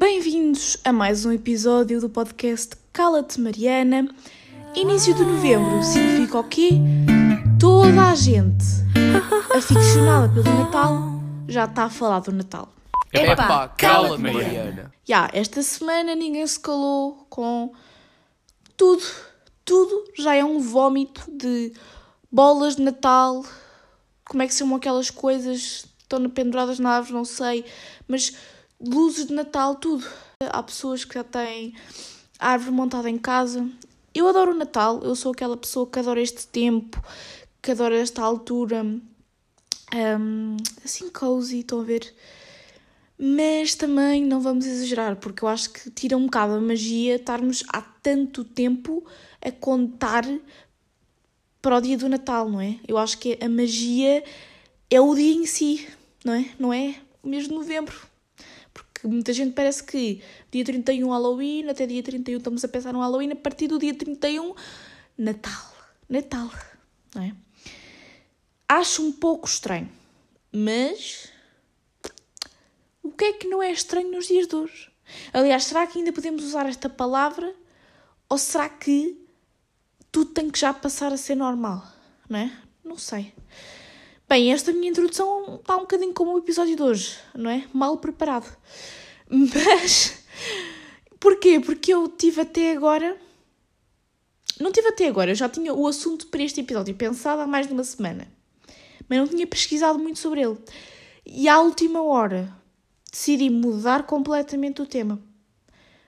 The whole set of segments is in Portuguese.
Bem-vindos a mais um episódio do podcast Cala-te Mariana. Início de novembro significa o quê? Toda a gente aficionada pelo Natal já está a falar do Natal. Epá, cala-te, Mariana. Já, esta semana ninguém se calou com tudo. Tudo já é um vómito de bolas de Natal. Como é que são aquelas coisas? Estão penduradas na árvore, não sei. Mas luzes de Natal, tudo. Há pessoas que já têm árvore montada em casa. Eu adoro o Natal, eu sou aquela pessoa que adora este tempo, que adora esta altura. Um, assim, cozy, estão a ver? Mas também não vamos exagerar, porque eu acho que tira um bocado a magia estarmos há tanto tempo a contar para o dia do Natal, não é? Eu acho que a magia é o dia em si, não é? Não é o mês de novembro. Porque muita gente parece que dia 31 Halloween, até dia 31 estamos a pensar no Halloween, a partir do dia 31 Natal. Natal, não é? Acho um pouco estranho, mas o que é que não é estranho nos dias de hoje? Aliás, será que ainda podemos usar esta palavra ou será que tudo tem que já passar a ser normal, não é? Não sei. Bem, esta minha introdução está um bocadinho como o episódio de hoje, não é? Mal preparado. Mas porquê? Porque eu tive até agora. Não tive até agora, eu já tinha o assunto para este episódio pensado há mais de uma semana, mas não tinha pesquisado muito sobre ele. E à última hora decidi mudar completamente o tema.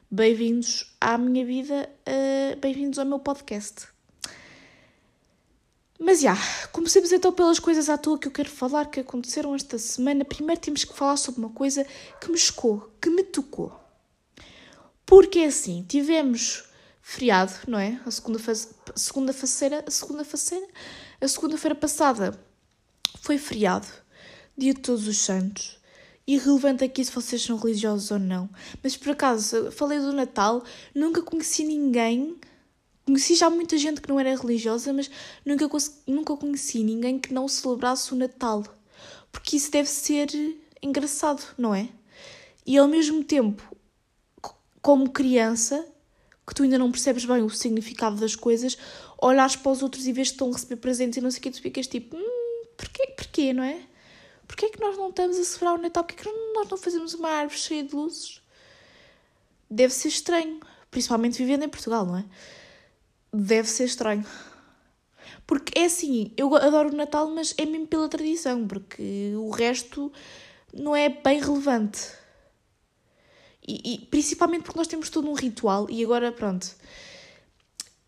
Bem-vindos à minha vida, uh, bem-vindos ao meu podcast. Mas já, comecemos então pelas coisas à toa que eu quero falar que aconteceram esta semana. Primeiro temos que falar sobre uma coisa que me chocou, que me tocou. Porque é assim, tivemos feriado, não é? A segunda segunda faceira, a segunda faceira, a segunda-feira passada foi feriado, dia de Todos os Santos. Irrelevante aqui se vocês são religiosos ou não. Mas por acaso, falei do Natal, nunca conheci ninguém. Conheci já muita gente que não era religiosa, mas nunca, nunca conheci ninguém que não celebrasse o Natal. Porque isso deve ser engraçado, não é? E ao mesmo tempo, como criança, que tu ainda não percebes bem o significado das coisas, olhares para os outros e vês que estão a receber presentes e não sei o que, tu ficas tipo, hum, porquê, porquê, não é? Porquê é que nós não estamos a celebrar o Natal? Porquê é que nós não fazemos uma árvore cheia de luzes? Deve ser estranho, principalmente vivendo em Portugal, não é? Deve ser estranho. Porque é assim, eu adoro o Natal, mas é mesmo pela tradição, porque o resto não é bem relevante. E, e principalmente porque nós temos todo um ritual e agora, pronto,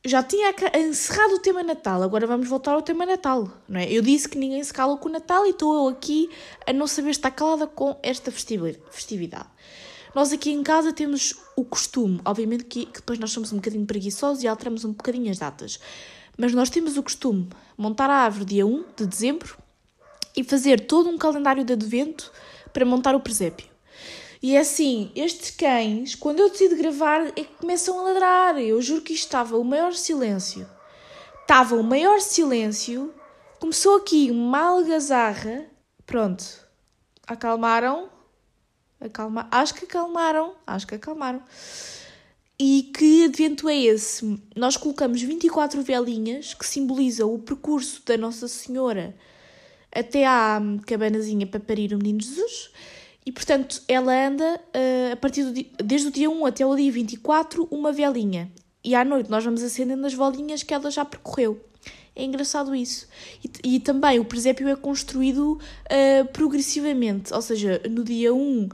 já tinha encerrado o tema Natal, agora vamos voltar ao tema Natal, não é? Eu disse que ninguém se cala com o Natal e estou eu aqui a não saber estar calada com esta festividade. Nós aqui em casa temos o costume, obviamente que, que depois nós somos um bocadinho preguiçosos e alteramos um bocadinho as datas, mas nós temos o costume montar a árvore dia 1 de dezembro e fazer todo um calendário de advento para montar o presépio. E é assim, estes cães, quando eu decido gravar, é que começam a ladrar. Eu juro que isto estava o maior silêncio. Estava o maior silêncio. Começou aqui uma algazarra. Pronto. Acalmaram. Acalma... Acho que acalmaram. Acho que acalmaram. E que advento é esse? Nós colocamos 24 velinhas que simbolizam o percurso da Nossa Senhora até à cabanazinha para parir o Menino Jesus e, portanto, ela anda uh, a partir dia, desde o dia 1 até o dia 24, uma velinha. E à noite nós vamos acendendo as velinhas que ela já percorreu. É engraçado isso. E, e também o presépio é construído uh, progressivamente. Ou seja, no dia 1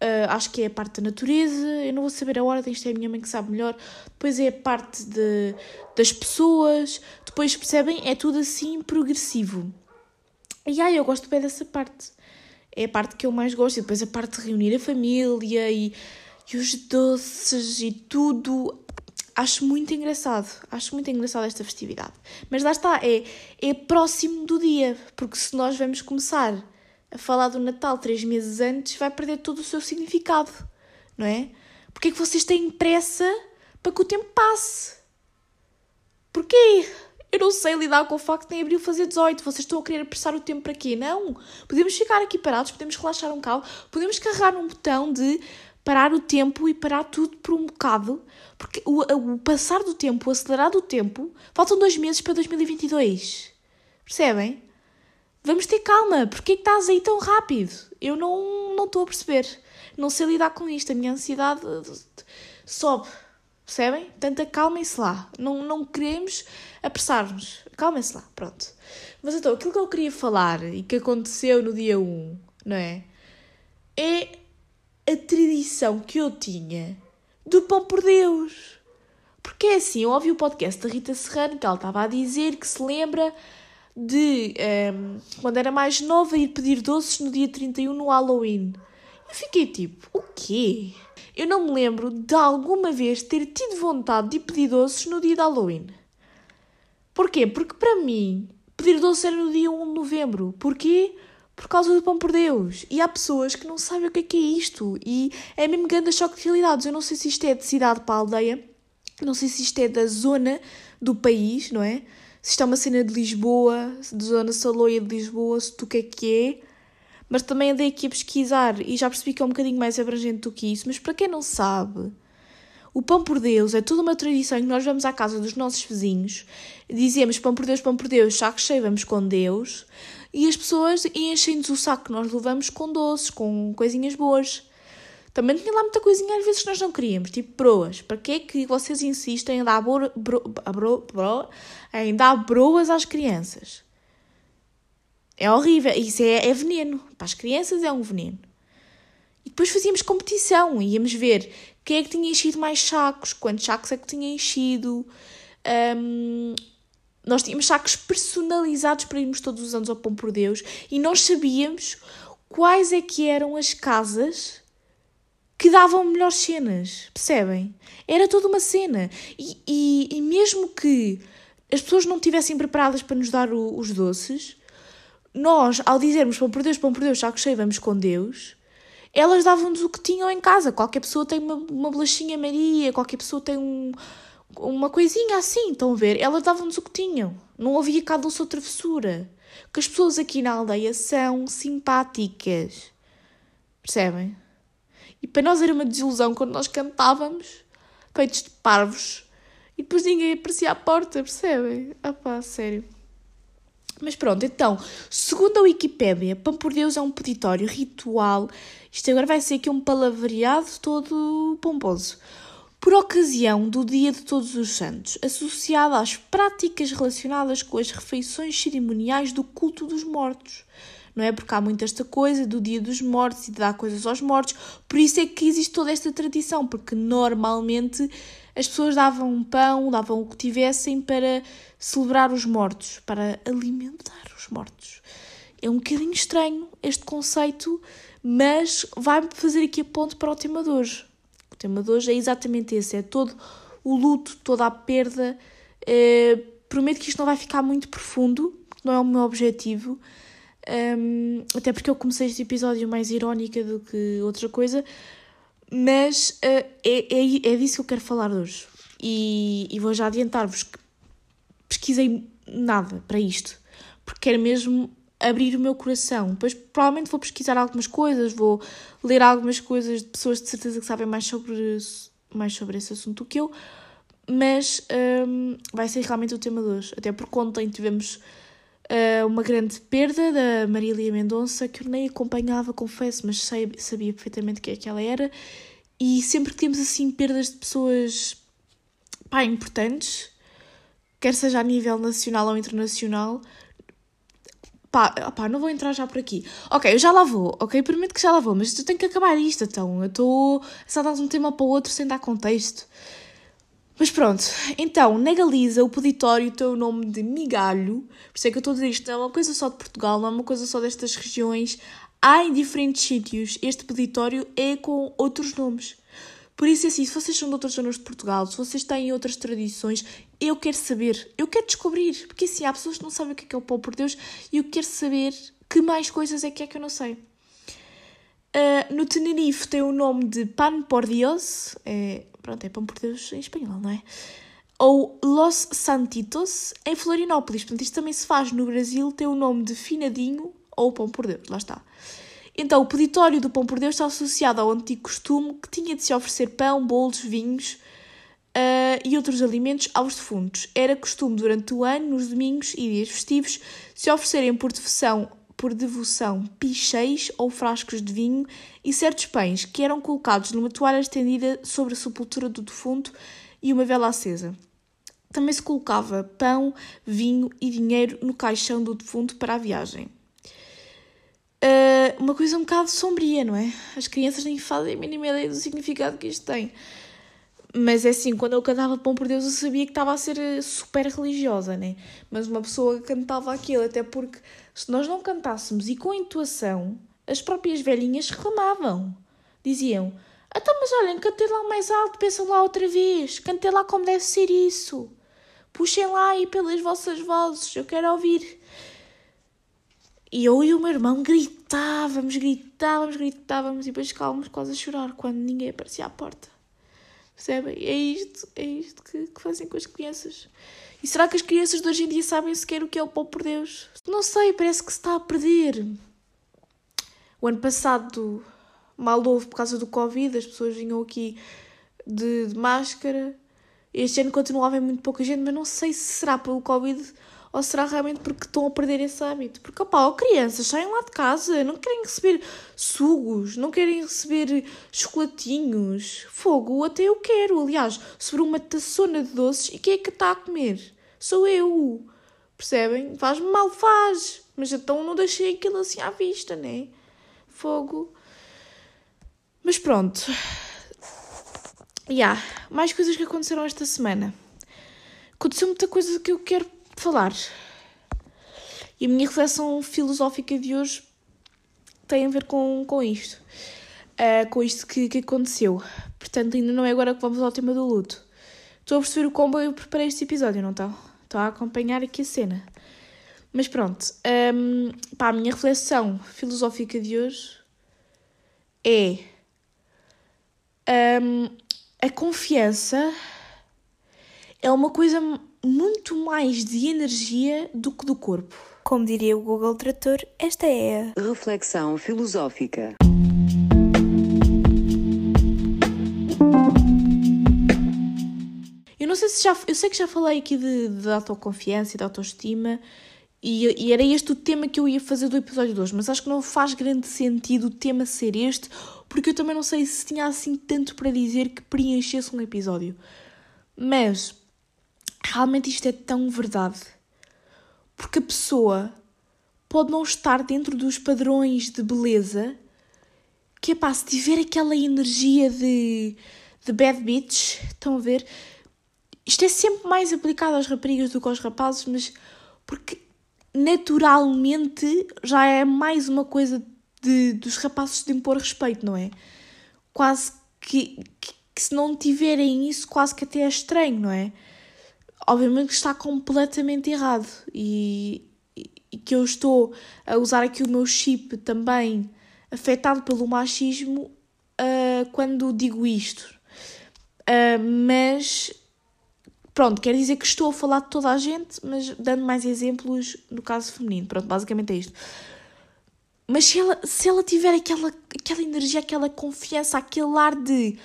Uh, acho que é a parte da natureza, eu não vou saber a ordem, isto é a minha mãe que sabe melhor. Depois é a parte de, das pessoas, depois percebem, é tudo assim progressivo. E ai, eu gosto bem dessa parte é a parte que eu mais gosto. E depois a parte de reunir a família e, e os doces e tudo. Acho muito engraçado. Acho muito engraçado esta festividade. Mas lá está, é, é próximo do dia. Porque se nós vamos começar a falar do Natal três meses antes, vai perder todo o seu significado. Não é? Porque é que vocês têm pressa para que o tempo passe? Porquê? Eu não sei lidar com o facto de em abril fazer 18. Vocês estão a querer apressar o tempo para quê? Não. Podemos ficar aqui parados, podemos relaxar um bocado, podemos carregar num botão de parar o tempo e parar tudo por um bocado, porque o, o passar do tempo, o acelerar do tempo, faltam dois meses para 2022. Percebem? Vamos ter calma. Porquê que estás aí tão rápido? Eu não não estou a perceber. Não sei lidar com isto. A minha ansiedade sobe. Percebem? Portanto, acalmem-se lá. Não, não queremos apressar-nos. Acalmem-se lá. Pronto. Mas então, aquilo que eu queria falar e que aconteceu no dia 1, não é? É a tradição que eu tinha do pão por Deus. Porque é assim, eu ouvi o podcast da Rita Serrano que ela estava a dizer que se lembra de um, ehm, quando era mais nova ir pedir doces no dia 31 no Halloween. Eu fiquei tipo, o quê? Eu não me lembro de alguma vez ter tido vontade de pedir doces no dia de Halloween. Porquê? Porque para mim, pedir doces era no dia 1 de novembro. Porquê? Por causa do pão por Deus. E há pessoas que não sabem o que é, que é isto. E é mesmo grande choque de realidades. Eu não sei se isto é de cidade para a aldeia, não sei se isto é da zona do país, não é? Se isto é uma cena de Lisboa, de zona Saloia de Lisboa, se tu que é que é. Mas também andei aqui a pesquisar e já percebi que é um bocadinho mais abrangente do que isso. Mas para quem não sabe, o pão por Deus é toda uma tradição que nós vamos à casa dos nossos vizinhos, dizemos pão por Deus, pão por Deus, saco cheio, vamos com Deus, e as pessoas enchem-nos o saco que nós levamos com doces, com coisinhas boas. Também tinha lá muita coisinha às vezes que nós não queríamos, tipo broas. Para que é que vocês insistem em dar, bro, bro, bro, em dar broas às crianças? É horrível. Isso é, é veneno. Para as crianças é um veneno. E depois fazíamos competição. Íamos ver quem é que tinha enchido mais sacos, quantos sacos é que tinha enchido. Um, nós tínhamos sacos personalizados para irmos todos os anos ao Pão por Deus e nós sabíamos quais é que eram as casas que davam melhores cenas, percebem? Era toda uma cena. E, e, e mesmo que as pessoas não estivessem preparadas para nos dar o, os doces, nós, ao dizermos pão por Deus, pão por Deus, saco cheio, vamos com Deus, elas davam-nos o que tinham em casa. Qualquer pessoa tem uma, uma bolachinha Maria, qualquer pessoa tem um, uma coisinha assim, estão a ver? Elas davam-nos o que tinham. Não havia cá doce ou travessura. Que as pessoas aqui na aldeia são simpáticas. Percebem? E para nós era uma desilusão quando nós cantávamos, peitos de parvos, e depois ninguém aparecia à porta, percebem? Ah pá, sério. Mas pronto, então, segundo a Wikipédia, Pão por Deus é um peditório ritual. Isto agora vai ser aqui um palavreado todo pomposo por ocasião do Dia de Todos os Santos, associado às práticas relacionadas com as refeições cerimoniais do culto dos mortos. Não é? Porque há muito esta coisa do Dia dos Mortos e de dar coisas aos mortos, por isso é que existe toda esta tradição, porque normalmente as pessoas davam pão, davam o que tivessem para celebrar os mortos, para alimentar os mortos. É um bocadinho estranho este conceito, mas vai-me fazer aqui a ponto para o tema de hoje tema de hoje é exatamente esse: é todo o luto, toda a perda. Uh, prometo que isto não vai ficar muito profundo, não é o meu objetivo. Um, até porque eu comecei este episódio mais irónica do que outra coisa, mas uh, é, é, é disso que eu quero falar hoje. E, e vou já adiantar-vos que pesquisei nada para isto, porque quero mesmo abrir o meu coração. Depois provavelmente vou pesquisar algumas coisas, vou ler algumas coisas de pessoas de certeza que sabem mais sobre, mais sobre esse assunto do que eu, mas um, vai ser realmente o tema de hoje. Até porque ontem tivemos uh, uma grande perda da Marília Mendonça, que eu nem acompanhava, confesso, mas sei, sabia perfeitamente quem é que ela era. E sempre que temos assim perdas de pessoas pá, importantes, quer seja a nível nacional ou internacional, Pá, pá, não vou entrar já por aqui. Ok, eu já lá vou, ok? Prometo que já lá vou, mas tu tenho que acabar isto, então. Eu estou a dar de um tema para o outro sem dar contexto. Mas pronto, então, na Galiza o peditório tem o nome de migalho, por isso é que eu estou a dizer isto, não é uma coisa só de Portugal, não é uma coisa só destas regiões. Há em diferentes sítios, este peditório é com outros nomes. Por isso, é assim, se vocês são de outras zonas de Portugal, se vocês têm outras tradições, eu quero saber, eu quero descobrir. Porque assim, há pessoas que não sabem o que é, que é o pão por Deus e eu quero saber que mais coisas é que é que eu não sei. Uh, no Tenerife tem o nome de Pan por Dios, é, pronto, é pão por Deus em espanhol, não é? Ou Los Santitos em Florianópolis. Portanto, isto também se faz no Brasil, tem o nome de Finadinho ou Pão por Deus, lá está. Então, o peditório do pão por Deus está associado ao antigo costume que tinha de se oferecer pão, bolos, vinhos uh, e outros alimentos aos defuntos. Era costume durante o ano, nos domingos e dias festivos, se oferecerem por devoção, por devoção picheis ou frascos de vinho e certos pães que eram colocados numa toalha estendida sobre a sepultura do defunto e uma vela acesa. Também se colocava pão, vinho e dinheiro no caixão do defunto para a viagem. Uh, uma coisa um bocado sombria, não é? As crianças nem fazem a mínima ideia do significado que isto tem. Mas é assim, quando eu cantava Pão por Deus, eu sabia que estava a ser eh, super religiosa, né? Mas uma pessoa cantava aquilo, até porque se nós não cantássemos e com intuação, as próprias velhinhas reclamavam. Diziam: Então, mas olhem, cantei lá mais alto, pensam lá outra vez, cantei lá como deve ser isso. Puxem lá aí pelas vossas vozes, eu quero ouvir. E eu e o meu irmão gritávamos, gritávamos, gritávamos e depois ficávamos quase a chorar quando ninguém aparecia à porta. Percebem? É isto, é isto que, que, fazem com as crianças. E será que as crianças de hoje em dia sabem sequer o que é o pão por Deus? Não sei, parece que se está a perder. O ano passado mal houve por causa do Covid, as pessoas vinham aqui de, de máscara. Este ano continuava muito pouca gente, mas não sei se será pelo Covid ou será realmente porque estão a perder esse hábito? Porque, opá, ó, crianças, saem lá de casa, não querem receber sugos, não querem receber chocolatinhos. Fogo, até eu quero. Aliás, sobre uma taçona de doces, e quem é que está a comer? Sou eu. Percebem? Faz mal, faz. Mas então não deixei aquilo assim à vista, né? Fogo. Mas pronto. E yeah, mais coisas que aconteceram esta semana. Aconteceu muita coisa que eu quero falar. E a minha reflexão filosófica de hoje tem a ver com, com isto. Uh, com isto que, que aconteceu. Portanto, ainda não é agora que vamos ao tema do luto. Estou a perceber o como eu preparei este episódio, não está? Estou a acompanhar aqui a cena. Mas pronto, um, pá, a minha reflexão filosófica de hoje é um, a confiança é uma coisa muito mais de energia do que do corpo. Como diria o Google Trator, esta é a reflexão filosófica. Eu não sei se já. Eu sei que já falei aqui de, de autoconfiança e de autoestima. E, e, era este o tema que eu ia fazer do episódio 2, mas acho que não faz grande sentido o tema ser este, porque eu também não sei se tinha assim tanto para dizer que preenchesse um episódio. Mas realmente isto é tão verdade. Porque a pessoa pode não estar dentro dos padrões de beleza que pá, se tiver aquela energia de, de bad bitch, estão a ver? Isto é sempre mais aplicado às raparigas do que aos rapazes, mas porque naturalmente já é mais uma coisa de, dos rapazes de impor respeito, não é? Quase que, que, que se não tiverem isso, quase que até é estranho, não é? Obviamente que está completamente errado e, e, que eu estou a usar aqui o meu chip também afetado pelo machismo uh, quando digo isto. Uh, mas pronto, quer dizer que estou a falar de toda a gente, mas dando mais exemplos no caso feminino. Pronto, basicamente é isto. Mas se ela, se ela tiver aquela, aquela energia, aquela confiança, aquele ar de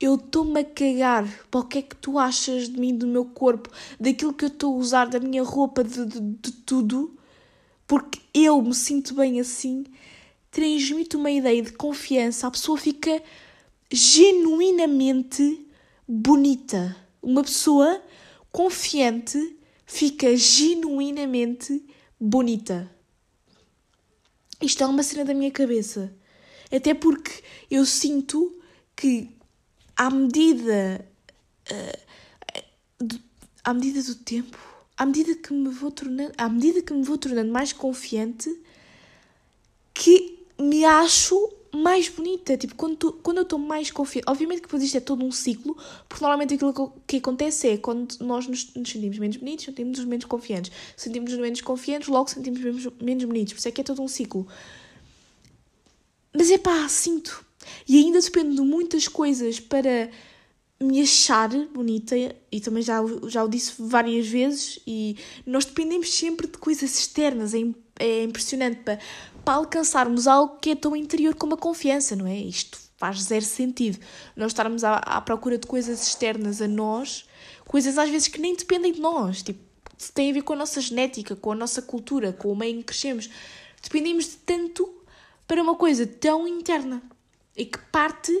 eu estou-me a cagar para o que é que tu achas de mim, do meu corpo, daquilo que eu estou a usar, da minha roupa, de, de, de tudo, porque eu me sinto bem assim, transmite uma ideia de confiança, a pessoa fica genuinamente bonita. Uma pessoa confiante fica genuinamente bonita. Isto é uma cena da minha cabeça. Até porque eu sinto que à medida. Uh, à medida do tempo, à medida que me vou tornando, à medida que me vou tornando mais confiante, que me acho mais bonita. Tipo, quando, tu, quando eu estou mais confiante. Obviamente que depois isto é todo um ciclo, porque normalmente aquilo que, que acontece é quando nós nos, nos sentimos menos bonitos, sentimos-nos menos confiantes. Sentimos-nos menos confiantes, logo sentimos menos, menos bonitos. Por isso é que é todo um ciclo. Mas é pá, sinto. E ainda dependo de muitas coisas para me achar bonita, e também já, já o disse várias vezes, e nós dependemos sempre de coisas externas, é é impressionante para, para alcançarmos algo que é tão interior como a confiança, não é? Isto faz zero sentido. Nós estarmos à, à procura de coisas externas a nós, coisas às vezes que nem dependem de nós, tipo, tem a ver com a nossa genética, com a nossa cultura, com o meio em que crescemos. Dependemos de tanto para uma coisa tão interna e que parte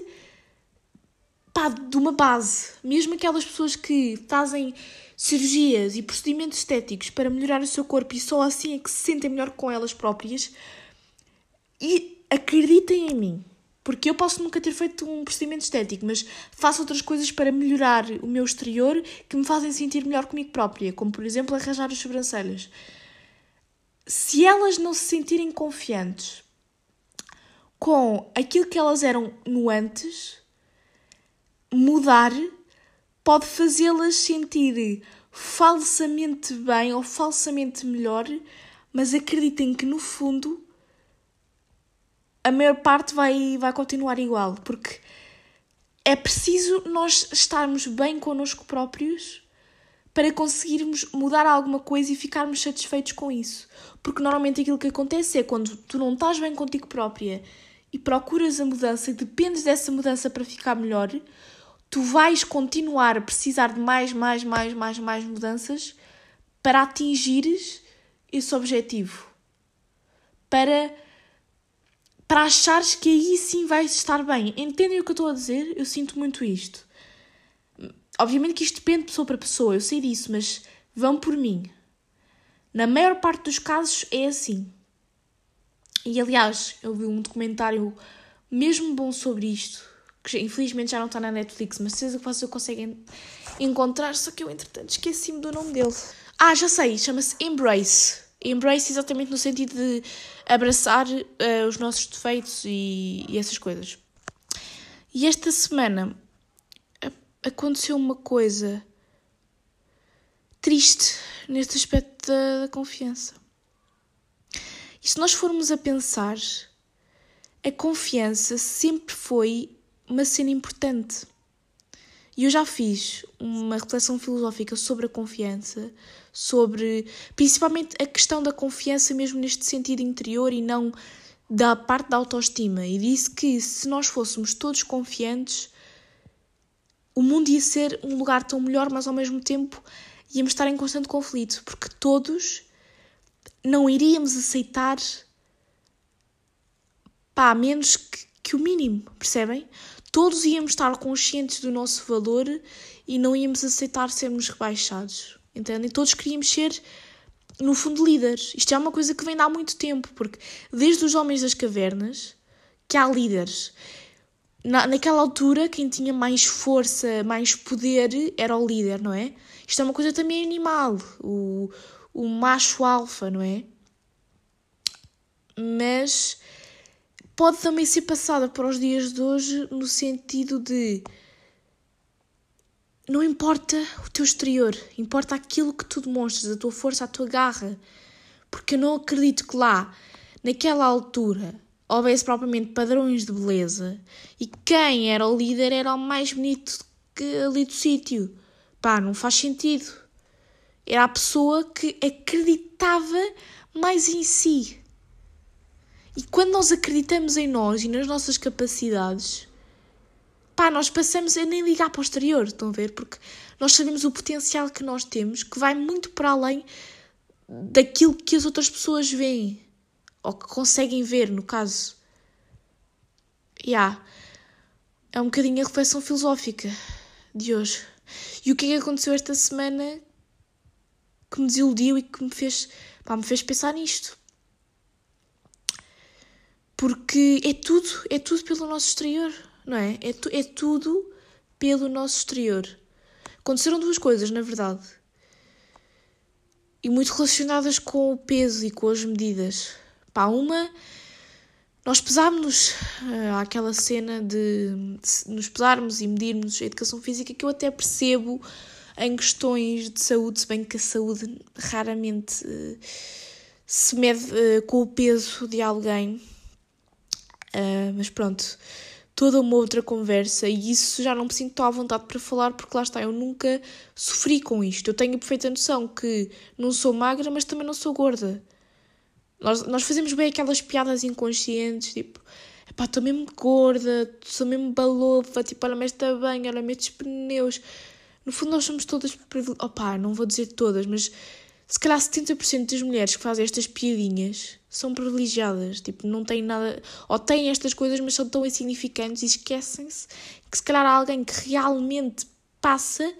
pá, de uma base. Mesmo aquelas pessoas que fazem cirurgias e procedimentos estéticos para melhorar o seu corpo e só assim é que se sentem melhor com elas próprias. E acreditem em mim, porque eu posso nunca ter feito um procedimento estético, mas faço outras coisas para melhorar o meu exterior que me fazem sentir melhor comigo própria, como por exemplo arranjar as sobrancelhas. Se elas não se sentirem confiantes com aquilo que elas eram no antes, mudar pode fazê-las sentir falsamente bem ou falsamente melhor, mas acreditem que no fundo a maior parte vai, vai continuar igual, porque é preciso nós estarmos bem connosco próprios para conseguirmos mudar alguma coisa e ficarmos satisfeitos com isso. Porque normalmente aquilo que acontece é quando tu não estás bem contigo própria e procuras a mudança e dependes dessa mudança para ficar melhor, tu vais continuar a precisar de mais, mais, mais, mais, mais mudanças para atingires esse objetivo. Para, para achares que aí sim vais estar bem. Entendem o que eu estou a dizer? Eu sinto muito isto. Obviamente que isto depende de pessoa para pessoa, eu sei disso, mas vão por mim. Na maior parte dos casos é assim. E aliás, eu vi um documentário mesmo bom sobre isto que infelizmente já não está na Netflix, mas certeza que vocês conseguem encontrar, só que eu entretanto esqueci-me do nome dele. Ah, já sei, chama-se Embrace. Embrace exatamente no sentido de abraçar uh, os nossos defeitos e, e, essas coisas. E esta semana aconteceu uma coisa triste neste aspecto da, da confiança. E se nós formos a pensar, a confiança sempre foi uma cena importante. E eu já fiz uma reflexão filosófica sobre a confiança, sobre principalmente a questão da confiança mesmo neste sentido interior e não da parte da autoestima. E disse que se nós fôssemos todos confiantes, o mundo ia ser um lugar tão melhor, mas ao mesmo tempo íamos estar em constante conflito, porque todos não iríamos aceitar pá, menos que, que o mínimo, percebem? todos íamos estar conscientes do nosso valor e não íamos aceitar sermos rebaixados. Entendem? Todos queríamos ser, no fundo, líderes. Isto é uma coisa que vem de há muito tempo, porque desde os homens das cavernas que há líderes. Na, naquela altura, quem tinha mais força, mais poder, era o líder, não é? Isto é uma coisa também animal, o, o macho alfa, não é? Mas pode também ser passada para os dias de hoje no sentido de não importa o teu exterior, importa aquilo que tu demonstras, a tua força, a tua garra. Porque eu não acredito que lá, naquela altura, houvesse propriamente padrões de beleza e quem era o líder era o mais bonito que ali do sítio. Pá, não faz sentido. Era a pessoa que acreditava mais em si. E quando nós acreditamos em nós e nas nossas capacidades, pá, nós passamos a nem ligar para o exterior, estão a ver? Porque nós sabemos o potencial que nós temos, que vai muito para além daquilo que as outras pessoas veem, ou que conseguem ver, no caso. Yeah. É um bocadinho a reflexão filosófica de hoje. E o que é que aconteceu esta semana que me desiludiu e que me fez, pá, me fez pensar nisto? porque é tudo, é tudo pelo nosso exterior, não é? É, tu, é tudo pelo nosso exterior. Aconteceram duas coisas, na verdade. E muito relacionadas com o peso e com as medidas. Pá, uma, nós pesámos-nos uh, àquela cena de, de nos pesarmos e medirmos a educação física que eu até percebo em questões de saúde, se bem que a saúde raramente uh, se mede uh, com o peso de alguém Uh, mas pronto, toda uma outra conversa e isso já não me sinto à vontade para falar porque lá está, eu nunca sofri com isto. Eu tenho a perfeita noção que não sou magra, mas também não sou gorda. Nós, nós fazemos bem aquelas piadas inconscientes, tipo, pá, estou mesmo gorda, sou mesmo balofa, tipo, olha-me esta bem, olha-me estes pneus. No fundo, nós somos todas. Opá, não vou dizer todas, mas se calhar 70% das mulheres que fazem estas piadinhas são privilegiadas. Tipo, não têm nada. Ou têm estas coisas, mas são tão insignificantes e esquecem-se que se calhar há alguém que realmente passa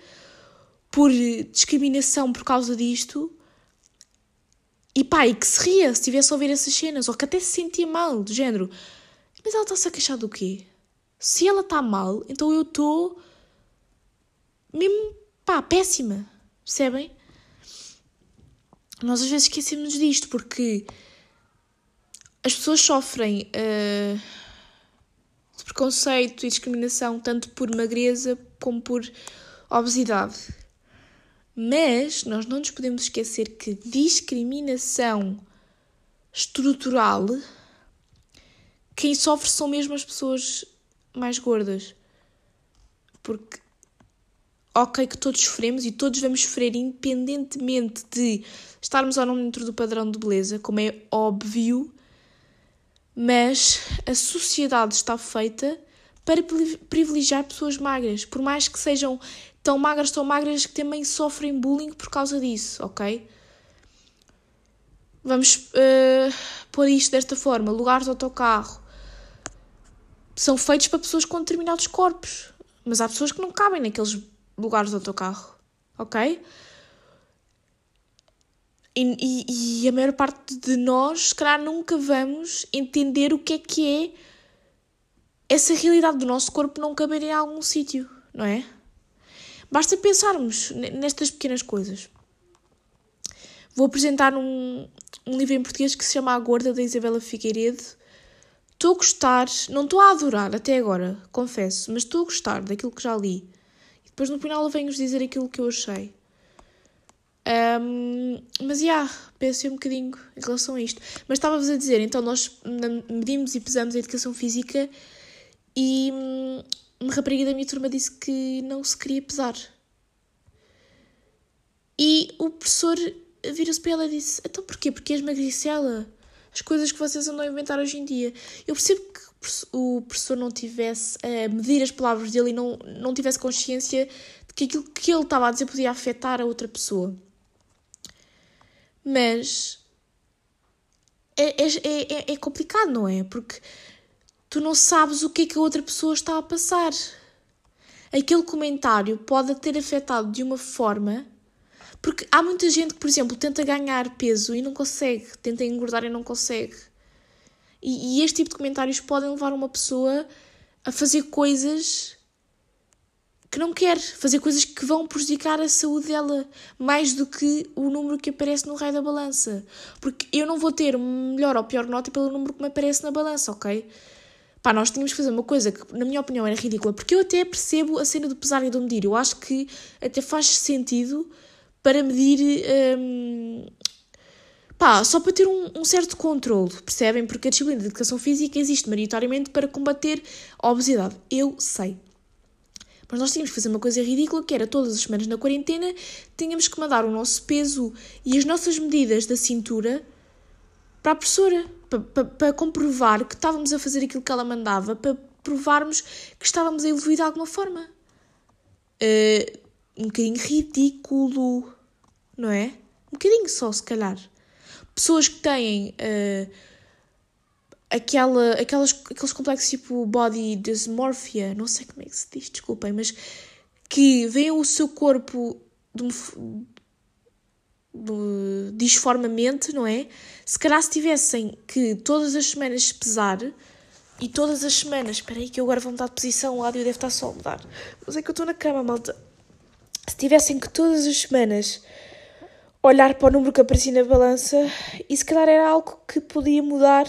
por discriminação por causa disto. E pá, e que se ria se tivesse a ouvir essas cenas, ou que até se sentia mal, do género. Mas ela está-se a queixar do quê? Se ela está mal, então eu estou mesmo, pá, péssima. Percebem? Nós às vezes esquecemos disto porque as pessoas sofrem uh, de preconceito e discriminação tanto por magreza como por obesidade. Mas nós não nos podemos esquecer que discriminação estrutural, quem sofre são mesmo as pessoas mais gordas. Porque ok que todos sofremos e todos vamos sofrer independentemente de estarmos ou não dentro do padrão de beleza, como é óbvio, mas a sociedade está feita para privilegiar pessoas magras, por mais que sejam tão magras, tão magras que também sofrem bullying por causa disso, ok? Vamos uh, pôr isto desta forma: lugares de autocarro são feitos para pessoas com determinados corpos, mas há pessoas que não cabem naqueles lugares do autocarro, ok? E, e, e, a maior parte de nós, se calhar, nunca vamos entender o que é que é essa realidade do nosso corpo não caber em algum sítio, não é? Basta pensarmos nestas pequenas coisas. Vou apresentar um, um livro em português que se chama A Gorda, da Isabela Figueiredo. Estou a gostar, não estou a adorar até agora, confesso, mas estou a gostar daquilo que já li. Depois no final venho-vos dizer aquilo que eu achei. Um, mas, já, yeah, pensei um bocadinho em relação a isto. Mas estava-vos a dizer, então nós medimos e pesamos a educação física e hum, uma rapariga da minha turma disse que não se queria pesar. E o professor vira-se para ela e disse: Então porquê? Porque és magricela. As coisas que vocês andam a inventar hoje em dia. Eu percebo o professor não tivesse a medir as palavras dele e não, não tivesse consciência de que aquilo que ele estava a dizer podia afetar a outra pessoa. Mas é, é, é, é complicado, não é? Porque tu não sabes o que é que a outra pessoa está a passar. Aquele comentário pode ter afetado de uma forma. Porque há muita gente que, por exemplo, tenta ganhar peso e não consegue, tenta engordar e não consegue. E, e este tipo de comentários podem levar uma pessoa a fazer coisas que não quer, fazer coisas que vão prejudicar a saúde dela, mais do que o número que aparece no raio da balança. Porque eu não vou ter melhor ou pior nota pelo número que me aparece na balança, ok? Pá, nós tínhamos que fazer uma coisa que, na minha opinião, era ridícula, porque eu até percebo a cena do pesar e do medir. Eu acho que até faz sentido para medir hum, Pá, só para ter um, um, certo controle, percebem? Porque a disciplina de educação física existe maioritariamente para combater a obesidade. Eu sei. Mas nós tínhamos que fazer uma coisa ridícula, que era todas as semanas na quarentena, tínhamos que mandar o nosso peso e as nossas medidas da cintura para a professora, para, para, para comprovar que estávamos a fazer aquilo que ela mandava, para provarmos que estávamos a evoluir de alguma forma. Uh, um bocadinho ridículo, não é? Um bocadinho só, se calhar pessoas que têm uh, aquela, aquelas, aqueles complexos tipo body dysmorphia, não sei como é que se diz, desculpem, mas que veem o seu corpo de um, disformamente, não é? Se calhar se tivessem que todas as semanas pesar e todas as semanas, espera aí que eu agora vou mudar de posição, o áudio deve estar só a mudar, mas é que eu estou na cama, malta. Se tivessem que todas as semanas olhar para o número que aparecia na balança e se calhar era algo que podia mudar,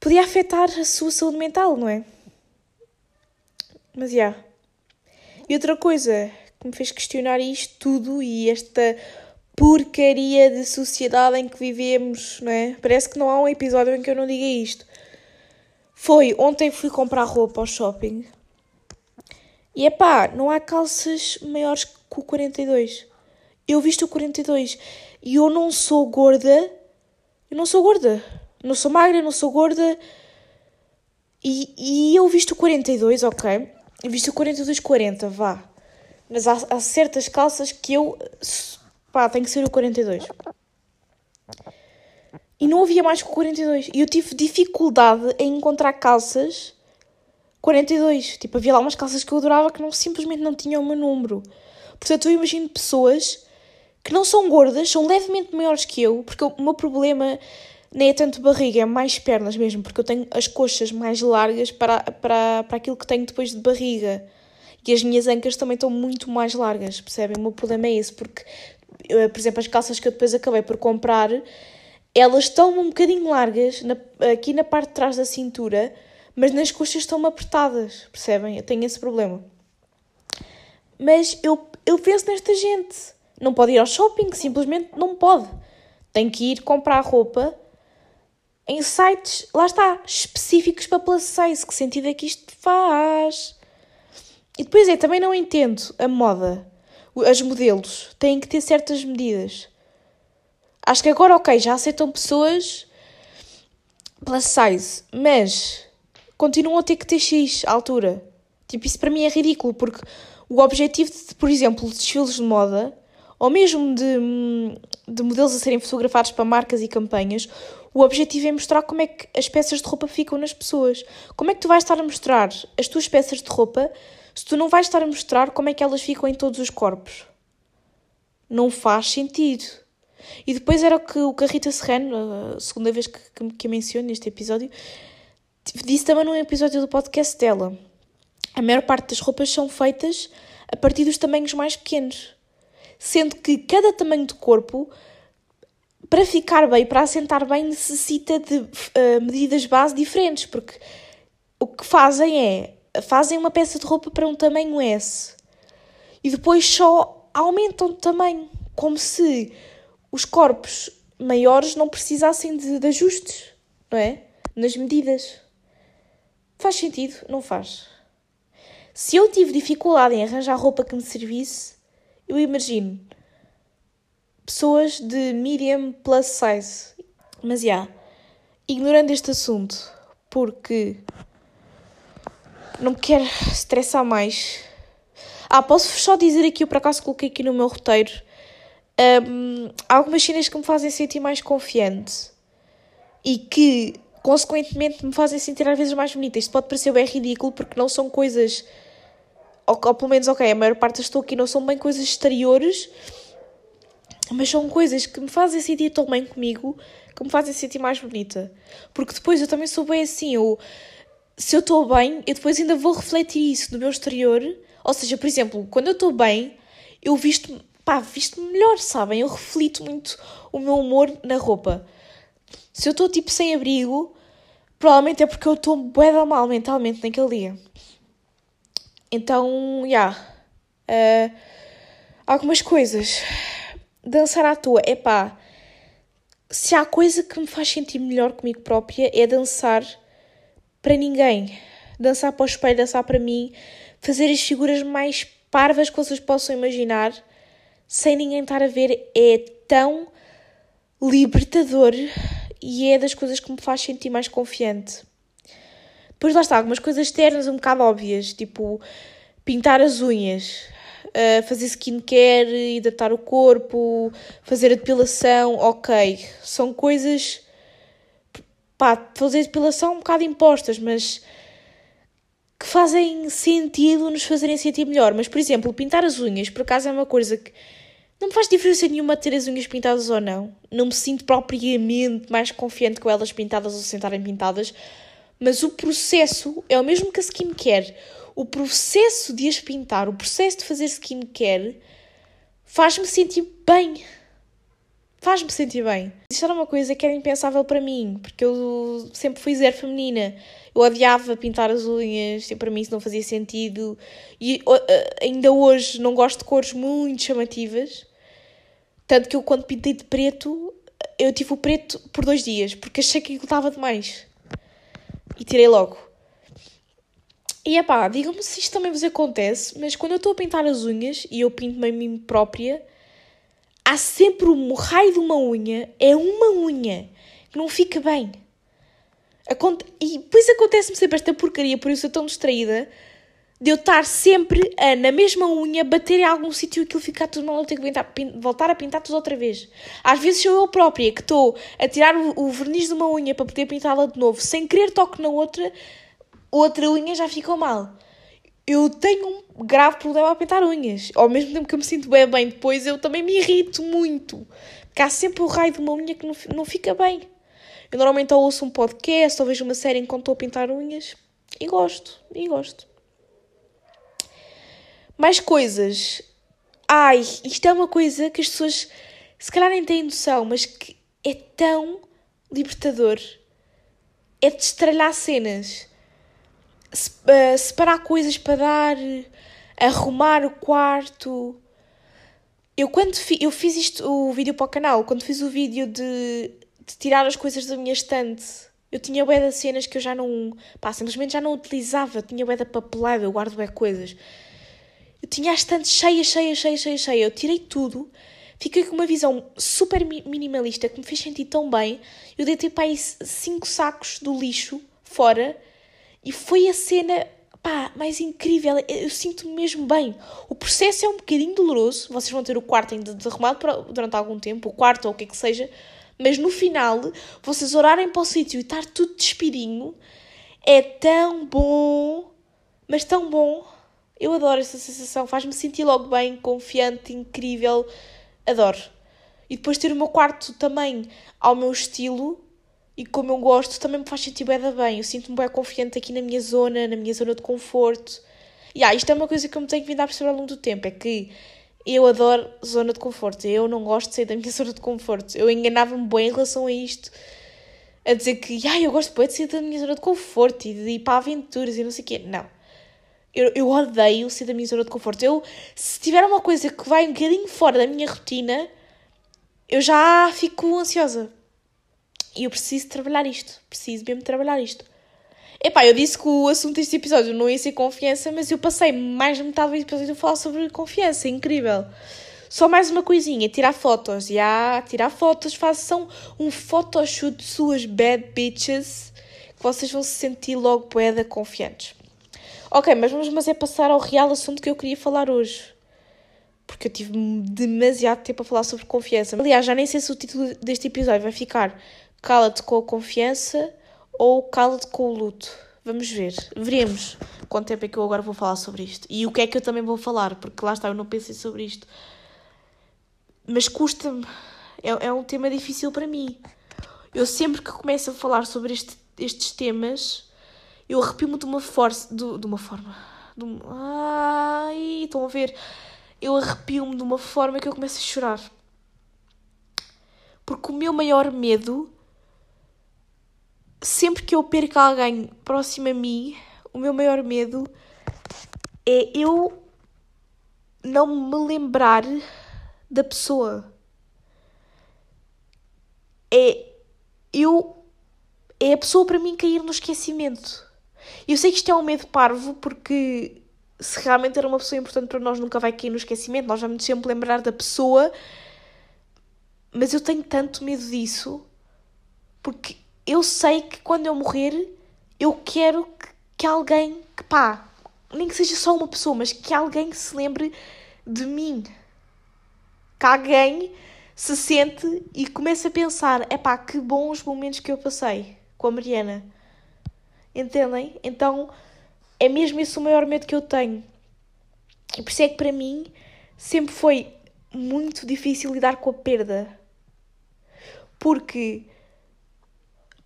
podia afetar a sua saúde mental, não é? Mas já. Yeah. E outra coisa que me fez questionar isto tudo e esta porcaria de sociedade em que vivemos, não é? Parece que não há um episódio em que eu não diga isto. Foi ontem fui comprar roupa ao shopping e é pá, não há calças maiores que o 42. Eu visto o 42 e eu não sou gorda, Eu não sou gorda. Não sou magra, não sou gorda. E, e eu visto 42, ok. Eu visto 42, 40, vá. Mas há, há certas calças que eu. pá, tem que ser o 42. E não havia mais que o 42. E eu tive dificuldade em encontrar calças 42. Tipo, havia lá umas calças que eu adorava que não, simplesmente não tinham o meu número. Portanto, eu imagino pessoas que não são gordas, são levemente maiores que eu, porque o meu problema nem é tanto barriga, é mais pernas mesmo, porque eu tenho as coxas mais largas para, para, para aquilo que tenho depois de barriga. E as minhas ancas também estão muito mais largas, percebem? O meu problema é esse, porque, eu, por exemplo, as calças que eu depois acabei por comprar, elas estão um bocadinho largas, na, aqui na parte de trás da cintura, mas nas coxas estão apertadas, percebem? Eu tenho esse problema. Mas eu, eu penso nesta gente. Não pode ir ao shopping, simplesmente não pode. Tem que ir comprar roupa em sites, lá está, específicos para plus size. Que sentido é que isto faz? E depois é, também não entendo a moda. As modelos têm que ter certas medidas. Acho que agora, ok, já aceitam pessoas plus size, mas continuam a ter que ter X altura. Tipo, isso para mim é ridículo, porque o objetivo, de, por exemplo, de desfiles de moda, ou mesmo de, de modelos a serem fotografados para marcas e campanhas, o objetivo é mostrar como é que as peças de roupa ficam nas pessoas. Como é que tu vais estar a mostrar as tuas peças de roupa se tu não vais estar a mostrar como é que elas ficam em todos os corpos? Não faz sentido. E depois era o que, o que a Rita Serrano, a segunda vez que, que, que eu menciono neste episódio, disse também num episódio do podcast dela. A maior parte das roupas são feitas a partir dos tamanhos mais pequenos. Sendo que cada tamanho de corpo, para ficar bem, para assentar bem, necessita de uh, medidas base diferentes. Porque o que fazem é, fazem uma peça de roupa para um tamanho S. E depois só aumentam de tamanho. Como se os corpos maiores não precisassem de, de ajustes, não é? Nas medidas. Faz sentido? Não faz. Se eu tive dificuldade em arranjar roupa que me servisse, eu imagino pessoas de medium plus size. Mas já, yeah, ignorando este assunto, porque não me quero estressar mais. Ah, posso só dizer aqui, eu por acaso coloquei aqui no meu roteiro, um, algumas cenas que me fazem sentir mais confiante e que consequentemente me fazem sentir às vezes mais bonita. Isto pode parecer bem ridículo porque não são coisas. Ou, ou pelo menos, ok, a maior parte estou aqui não são bem coisas exteriores, mas são coisas que me fazem sentir tão bem comigo que me fazem sentir mais bonita. Porque depois eu também sou bem assim, eu, se eu estou bem, eu depois ainda vou refletir isso no meu exterior. Ou seja, por exemplo, quando eu estou bem, eu visto, pá, visto melhor, sabem? Eu reflito muito o meu humor na roupa. Se eu estou tipo sem abrigo, provavelmente é porque eu estou bué mal mentalmente naquele dia. Então, já. Yeah. Uh, algumas coisas. Dançar à toa. É. Se há coisa que me faz sentir melhor comigo própria é dançar para ninguém. Dançar para o espelho, dançar para mim. Fazer as figuras mais parvas que vocês possam imaginar. Sem ninguém estar a ver. É tão libertador e é das coisas que me faz sentir mais confiante. Depois lá está, algumas coisas externas um bocado óbvias, tipo pintar as unhas, uh, fazer skincare, hidratar o corpo, fazer a depilação, ok. São coisas. pá, fazer depilação um bocado impostas, mas que fazem sentido nos fazerem sentir melhor. Mas, por exemplo, pintar as unhas, por acaso é uma coisa que não me faz diferença nenhuma ter as unhas pintadas ou não. Não me sinto propriamente mais confiante com elas pintadas ou sem estarem pintadas. Mas o processo é o mesmo que a skincare. O processo de as pintar, o processo de fazer skincare, faz-me sentir bem. Faz-me sentir bem. Isto era uma coisa que era impensável para mim, porque eu sempre fui zero feminina. Eu odiava pintar as unhas, para mim isso não fazia sentido. E ainda hoje não gosto de cores muito chamativas. Tanto que eu, quando pintei de preto, eu tive o preto por dois dias, porque achei que aquilo estava demais. E tirei logo. E é pá, digam-me se isto também vos acontece, mas quando eu estou a pintar as unhas e eu pinto-me a mim própria, há sempre um raio de uma unha, é uma unha. que não fica bem. Aconte e depois acontece-me sempre esta porcaria, por isso eu tão distraída, de eu estar sempre a, na mesma unha, bater em algum sítio e aquilo ficar tudo mal, eu tenho que pintar, voltar a pintar tudo outra vez. Às vezes sou eu própria que estou a tirar o, o verniz de uma unha para poder pintá-la de novo, sem querer toque na outra, outra unha já ficou mal. Eu tenho um grave problema a pintar unhas. Ao mesmo tempo que eu me sinto bem, bem depois, eu também me irrito muito. Porque há sempre o raio de uma unha que não, não fica bem. Eu normalmente ou ouço um podcast ou vejo uma série enquanto estou a pintar unhas e gosto, e gosto. Mais coisas. Ai, isto é uma coisa que as pessoas se calhar nem têm noção, mas que é tão libertador. É destralhar cenas. Uh, separar coisas para dar, arrumar o quarto. Eu quando fi, eu fiz isto, o vídeo para o canal, quando fiz o vídeo de, de tirar as coisas da minha estante, eu tinha bué de cenas que eu já não, pá, simplesmente já não utilizava, tinha bué de papelada, eu guardo bué coisas. Eu tinha a estante cheia, cheia, cheia, cheia, cheia. Eu tirei tudo. Fiquei com uma visão super minimalista que me fez sentir tão bem. Eu deitei para aí cinco sacos do lixo fora e foi a cena pá, mais incrível. Eu sinto-me mesmo bem. O processo é um bocadinho doloroso. Vocês vão ter o quarto ainda desarrumado durante algum tempo, o quarto ou o que é que seja. Mas no final, vocês orarem para o sítio e estar tudo despidinho é tão bom, mas tão bom. Eu adoro essa sensação, faz-me sentir logo bem, confiante, incrível. Adoro. E depois ter o meu quarto também ao meu estilo e como eu gosto, também me faz sentir bem, bem. Eu sinto-me bem confiante aqui na minha zona, na minha zona de conforto. E ah, isto é uma coisa que eu me tenho vindo a perceber ao longo do tempo: é que eu adoro zona de conforto. Eu não gosto de sair da minha zona de conforto. Eu enganava-me bem em relação a isto. A dizer que ah, eu gosto de sair da minha zona de conforto e de ir para aventuras e não sei o quê. Não. Eu, eu odeio sair da minha zona de conforto. Eu, se tiver uma coisa que vai um bocadinho fora da minha rotina, eu já fico ansiosa. E eu preciso trabalhar isto. Preciso mesmo trabalhar isto. Epá, eu disse que o assunto deste episódio não ia ser confiança, mas eu passei mais de metade do episódio a falar sobre confiança. Incrível. Só mais uma coisinha, tirar fotos. Já, tirar fotos, façam um photoshoot de suas bad bitches, que vocês vão se sentir logo poeda confiantes. Ok, mas vamos mas é passar ao real assunto que eu queria falar hoje. Porque eu tive demasiado tempo a falar sobre confiança. Aliás, já nem sei se o título deste episódio vai ficar Cala-te com a confiança ou Cala-te com o luto. Vamos ver. Veremos quanto tempo é que eu agora vou falar sobre isto. E o que é que eu também vou falar, porque lá está, eu não pensei sobre isto. Mas custa-me. É, é um tema difícil para mim. Eu sempre que começo a falar sobre este, estes temas eu arrepio-me de uma força. De, de uma forma. De uma, ai, estão a ver? Eu arrepio-me de uma forma que eu começo a chorar. Porque o meu maior medo. Sempre que eu perco alguém próximo a mim, o meu maior medo é eu não me lembrar da pessoa. É eu é a pessoa para mim cair no esquecimento. Eu sei que isto é um medo parvo, porque se realmente era uma pessoa importante para nós, nunca vai cair no esquecimento, nós vamos sempre lembrar da pessoa, mas eu tenho tanto medo disso, porque eu sei que quando eu morrer, eu quero que, que alguém, que pá, nem que seja só uma pessoa, mas que alguém se lembre de mim. Que alguém se sente e comece a pensar: é pá, que bons momentos que eu passei com a Mariana. Entendem? Então é mesmo esse o maior medo que eu tenho. E por isso é que para mim sempre foi muito difícil lidar com a perda. Porque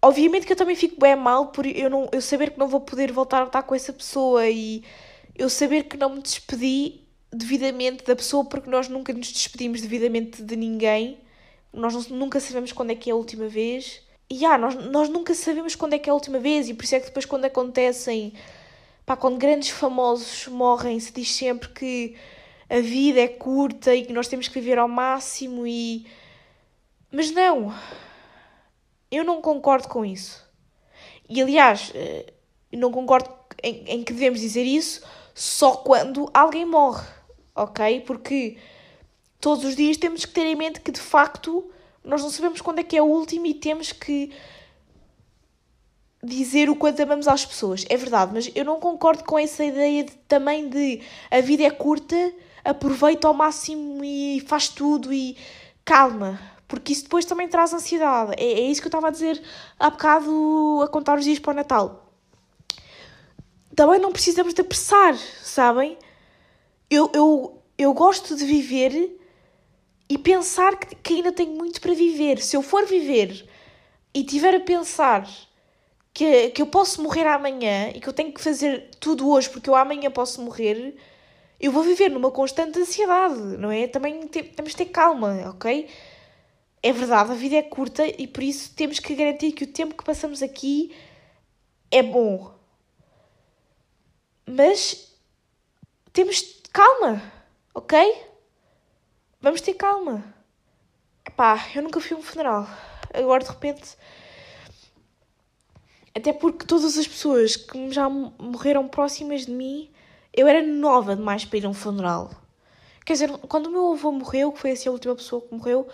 obviamente que eu também fico bem mal por eu, não, eu saber que não vou poder voltar a estar com essa pessoa e eu saber que não me despedi devidamente da pessoa porque nós nunca nos despedimos devidamente de ninguém. Nós nunca sabemos quando é que é a última vez e ah, nós, nós nunca sabemos quando é que é a última vez, e por isso é que depois, quando acontecem, pá, quando grandes famosos morrem, se diz sempre que a vida é curta e que nós temos que viver ao máximo e. Mas não! Eu não concordo com isso. E aliás, eh, não concordo em, em que devemos dizer isso só quando alguém morre, ok? Porque todos os dias temos que ter em mente que de facto nós não sabemos quando é que é o último e temos que dizer o quanto amamos às pessoas. É verdade, mas eu não concordo com essa ideia de, também de a vida é curta, aproveita ao máximo e faz tudo e calma. Porque isso depois também traz ansiedade. É, é isso que eu estava a dizer há bocado a contar os dias para o Natal. Também não precisamos de apressar, sabem? Eu, eu, eu gosto de viver e pensar que, que ainda tenho muito para viver. Se eu for viver e tiver a pensar que, que eu posso morrer amanhã e que eu tenho que fazer tudo hoje porque eu amanhã posso morrer, eu vou viver numa constante ansiedade, não é? Também te, temos de ter calma, ok? É verdade, a vida é curta e por isso temos que garantir que o tempo que passamos aqui é bom. Mas temos calma, ok? Vamos ter calma. Pá, eu nunca fui a um funeral. Agora de repente. Até porque todas as pessoas que já morreram próximas de mim, eu era nova demais para ir a um funeral. Quer dizer, quando o meu avô morreu, que foi assim a última pessoa que morreu,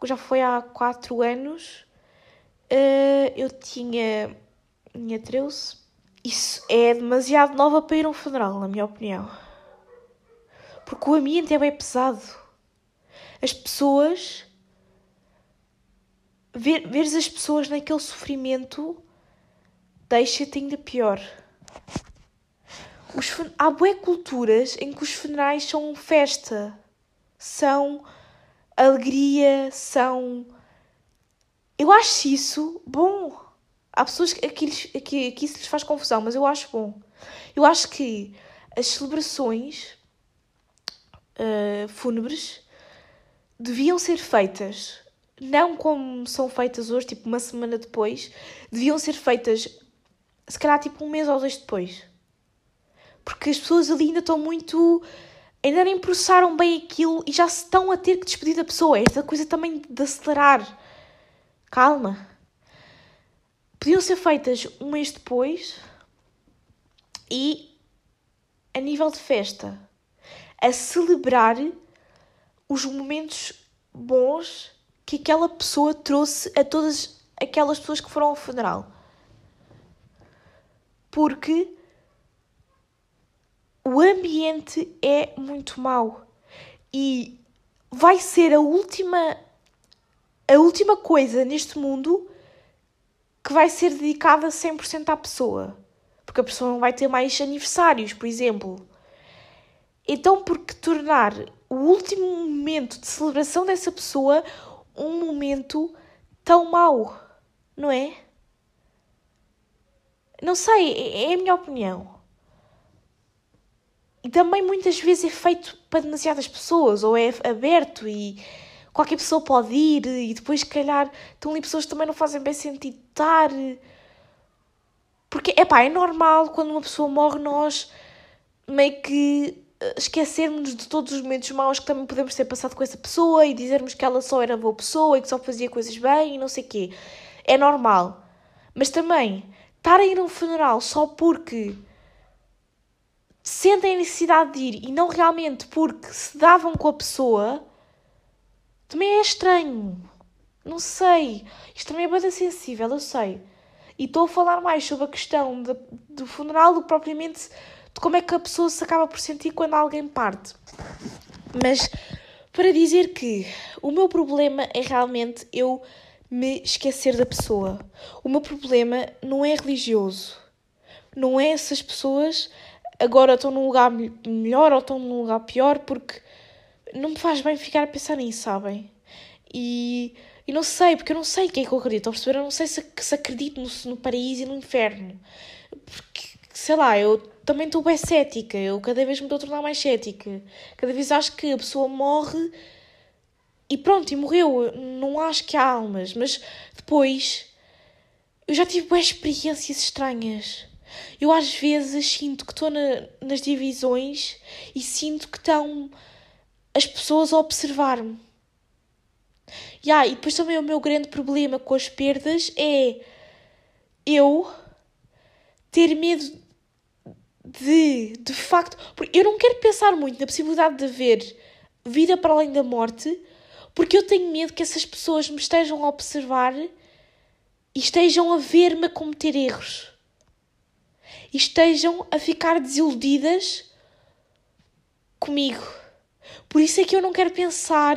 que já foi há 4 anos, uh, eu tinha. tinha 13. Isso é demasiado nova para ir a um funeral, na minha opinião. Porque o ambiente é bem pesado as pessoas. Ver, veres as pessoas naquele sofrimento deixa-te ainda pior. Os, há bué culturas em que os funerais são festa, são alegria, são. Eu acho isso bom. Há pessoas que, que, que, que isso lhes faz confusão, mas eu acho bom. Eu acho que as celebrações uh, fúnebres deviam ser feitas, não como são feitas hoje, tipo uma semana depois, deviam ser feitas se calhar tipo um mês ou dois depois. Porque as pessoas ali ainda estão muito. ainda nem processaram bem aquilo e já se estão a ter que despedir da pessoa. Esta coisa também de acelerar. Calma. Podiam ser feitas um mês depois e a nível de festa, a celebrar os momentos bons que aquela pessoa trouxe a todas aquelas pessoas que foram ao funeral. Porque o ambiente é muito mau e vai ser a última a última coisa neste mundo que vai ser dedicada 100% à pessoa. Porque a pessoa não vai ter mais aniversários, por exemplo. Então, por que tornar o último momento de celebração dessa pessoa um momento tão mau, não é? Não sei, é, é a minha opinião. E também muitas vezes é feito para demasiadas pessoas, ou é aberto e qualquer pessoa pode ir, e depois, se calhar, estão ali pessoas que também não fazem bem sentido estar. Porque, é pá, é normal quando uma pessoa morre, nós meio que esquecermos de todos os momentos maus que também podemos ter passado com essa pessoa e dizermos que ela só era boa pessoa e que só fazia coisas bem e não sei o quê. É normal. Mas também, estar a ir a um funeral só porque sentem a necessidade de ir e não realmente porque se davam com a pessoa, também é estranho. Não sei. Isto também é bastante sensível, eu sei. E estou a falar mais sobre a questão de, do funeral do que propriamente de como é que a pessoa se acaba por sentir quando alguém parte. Mas para dizer que o meu problema é realmente eu me esquecer da pessoa. O meu problema não é religioso. Não é se as pessoas agora estão num lugar melhor ou estão num lugar pior, porque não me faz bem ficar a pensar nisso, sabem? E, e não sei, porque eu não sei quem é que eu acredito, a? Eu não sei se, se acredito no, no paraíso e no inferno. Porque, sei lá, eu também estou bem cética, eu cada vez me estou a tornar mais cética. Cada vez acho que a pessoa morre e pronto, e morreu. Não acho que há almas, mas depois eu já tive boas experiências estranhas. Eu às vezes sinto que estou na, nas divisões e sinto que estão as pessoas a observar-me. Yeah, e depois também o meu grande problema com as perdas é eu ter medo de, de facto. Porque eu não quero pensar muito na possibilidade de haver vida para além da morte, Porque eu tenho medo que essas pessoas me estejam a observar e estejam a ver-me a cometer erros. E estejam a ficar desiludidas comigo. Por isso é que eu não quero pensar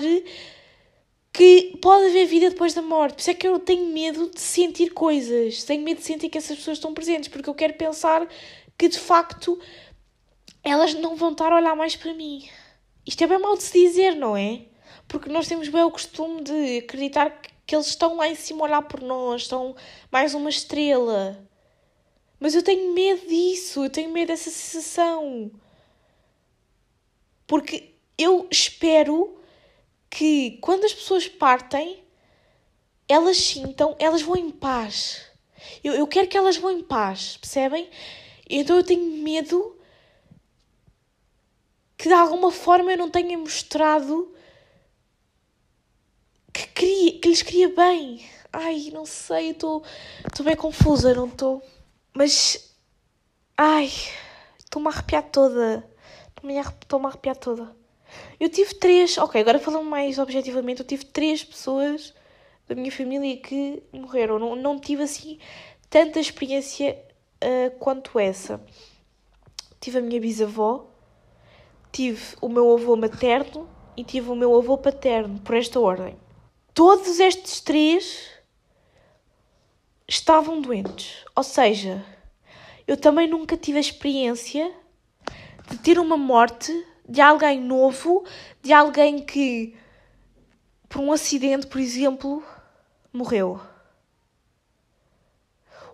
que pode haver vida depois da morte. Por isso é que eu tenho medo de sentir coisas. Tenho medo de sentir que essas pessoas estão presentes, porque eu quero pensar que de facto elas não vão estar a olhar mais para mim. Isto é bem mal de se dizer, não é? Porque nós temos bem o costume de acreditar que eles estão lá em cima a olhar por nós, estão mais uma estrela. Mas eu tenho medo disso, eu tenho medo dessa sensação. Porque eu espero que quando as pessoas partem, elas sintam, elas vão em paz. Eu, eu quero que elas vão em paz, percebem? Então eu tenho medo que de alguma forma eu não tenha mostrado que, queria, que lhes queria bem. Ai, não sei, estou bem confusa, não estou. Mas. Ai, estou-me a arrepiar toda. Estou-me a arrepiar toda. Eu tive três. Ok, agora falando mais objetivamente, eu tive três pessoas da minha família que morreram. Não, não tive assim tanta experiência uh, quanto essa. Tive a minha bisavó, tive o meu avô materno e tive o meu avô paterno, por esta ordem. Todos estes três estavam doentes. Ou seja, eu também nunca tive a experiência de ter uma morte de alguém novo, de alguém que, por um acidente, por exemplo, morreu.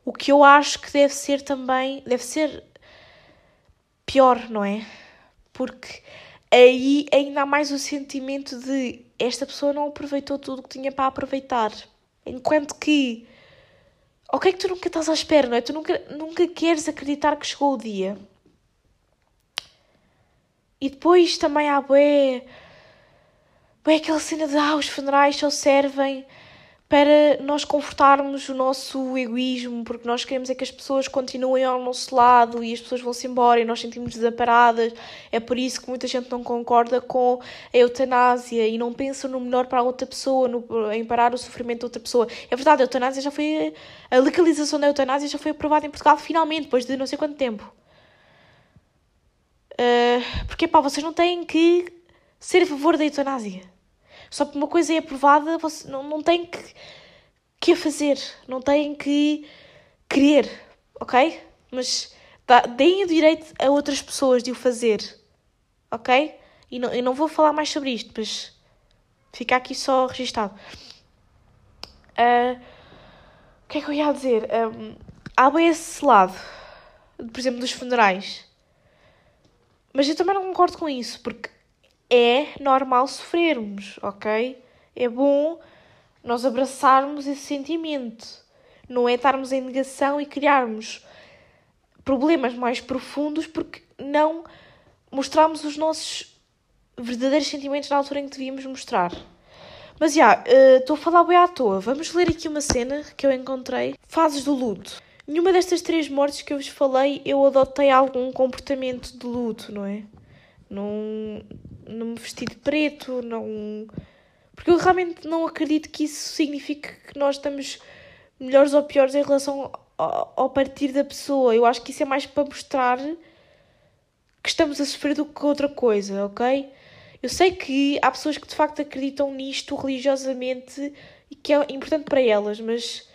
O que eu acho que deve ser também, deve ser pior, não é? porque aí ainda há mais o sentimento de esta pessoa não aproveitou tudo o que tinha para aproveitar. Enquanto que, ok, que tu nunca estás à espera, não é? Tu nunca, nunca queres acreditar que chegou o dia. E depois também há bué, bué aquela cena de ah, os funerais só servem para nós confortarmos o nosso egoísmo, porque nós queremos é que as pessoas continuem ao nosso lado e as pessoas vão-se embora e nós sentimos desamparadas. É por isso que muita gente não concorda com a eutanásia e não pensa no melhor para a outra pessoa, no, em parar o sofrimento da outra pessoa. É verdade, a eutanásia já foi. A legalização da eutanásia já foi aprovada em Portugal finalmente, depois de não sei quanto tempo. Uh, porque, pá, vocês não têm que ser a favor da eutanásia. Só porque uma coisa é aprovada, você não, não tem que, que a fazer, não tem que querer, ok? Mas dá, deem o direito a outras pessoas de o fazer, ok? E não, eu não vou falar mais sobre isto, mas fica aqui só registado. Uh, o que é que eu ia dizer? Um, há bem esse lado, por exemplo, dos funerais. Mas eu também não concordo com isso, porque é normal sofrermos, ok? É bom nós abraçarmos esse sentimento. Não é estarmos em negação e criarmos problemas mais profundos porque não mostramos os nossos verdadeiros sentimentos na altura em que devíamos mostrar. Mas já, yeah, estou uh, a falar bem à toa. Vamos ler aqui uma cena que eu encontrei. Fases do luto. Nenhuma destas três mortes que eu vos falei eu adotei algum comportamento de luto, não é? Não, não me vesti de preto, não. Porque eu realmente não acredito que isso signifique que nós estamos melhores ou piores em relação ao, ao partir da pessoa. Eu acho que isso é mais para mostrar que estamos a sofrer do que outra coisa, ok? Eu sei que há pessoas que de facto acreditam nisto religiosamente e que é importante para elas, mas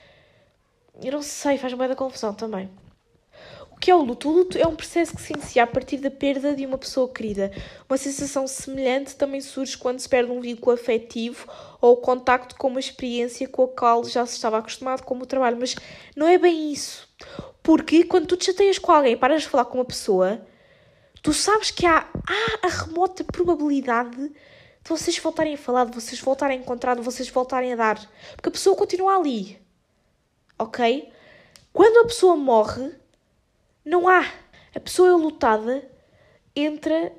eu não sei, faz-me da confusão também que é o luto? O luto é um processo que se inicia a partir da perda de uma pessoa querida. Uma sensação semelhante também surge quando se perde um vínculo afetivo ou o contacto com uma experiência com a qual já se estava acostumado, como o trabalho. Mas não é bem isso. Porque quando tu te chateias com alguém e paras de falar com uma pessoa, tu sabes que há, há a remota probabilidade de vocês voltarem a falar, de vocês voltarem a encontrar, de vocês voltarem a dar. Porque a pessoa continua ali. Ok? Quando a pessoa morre, não há. A pessoa lutada entra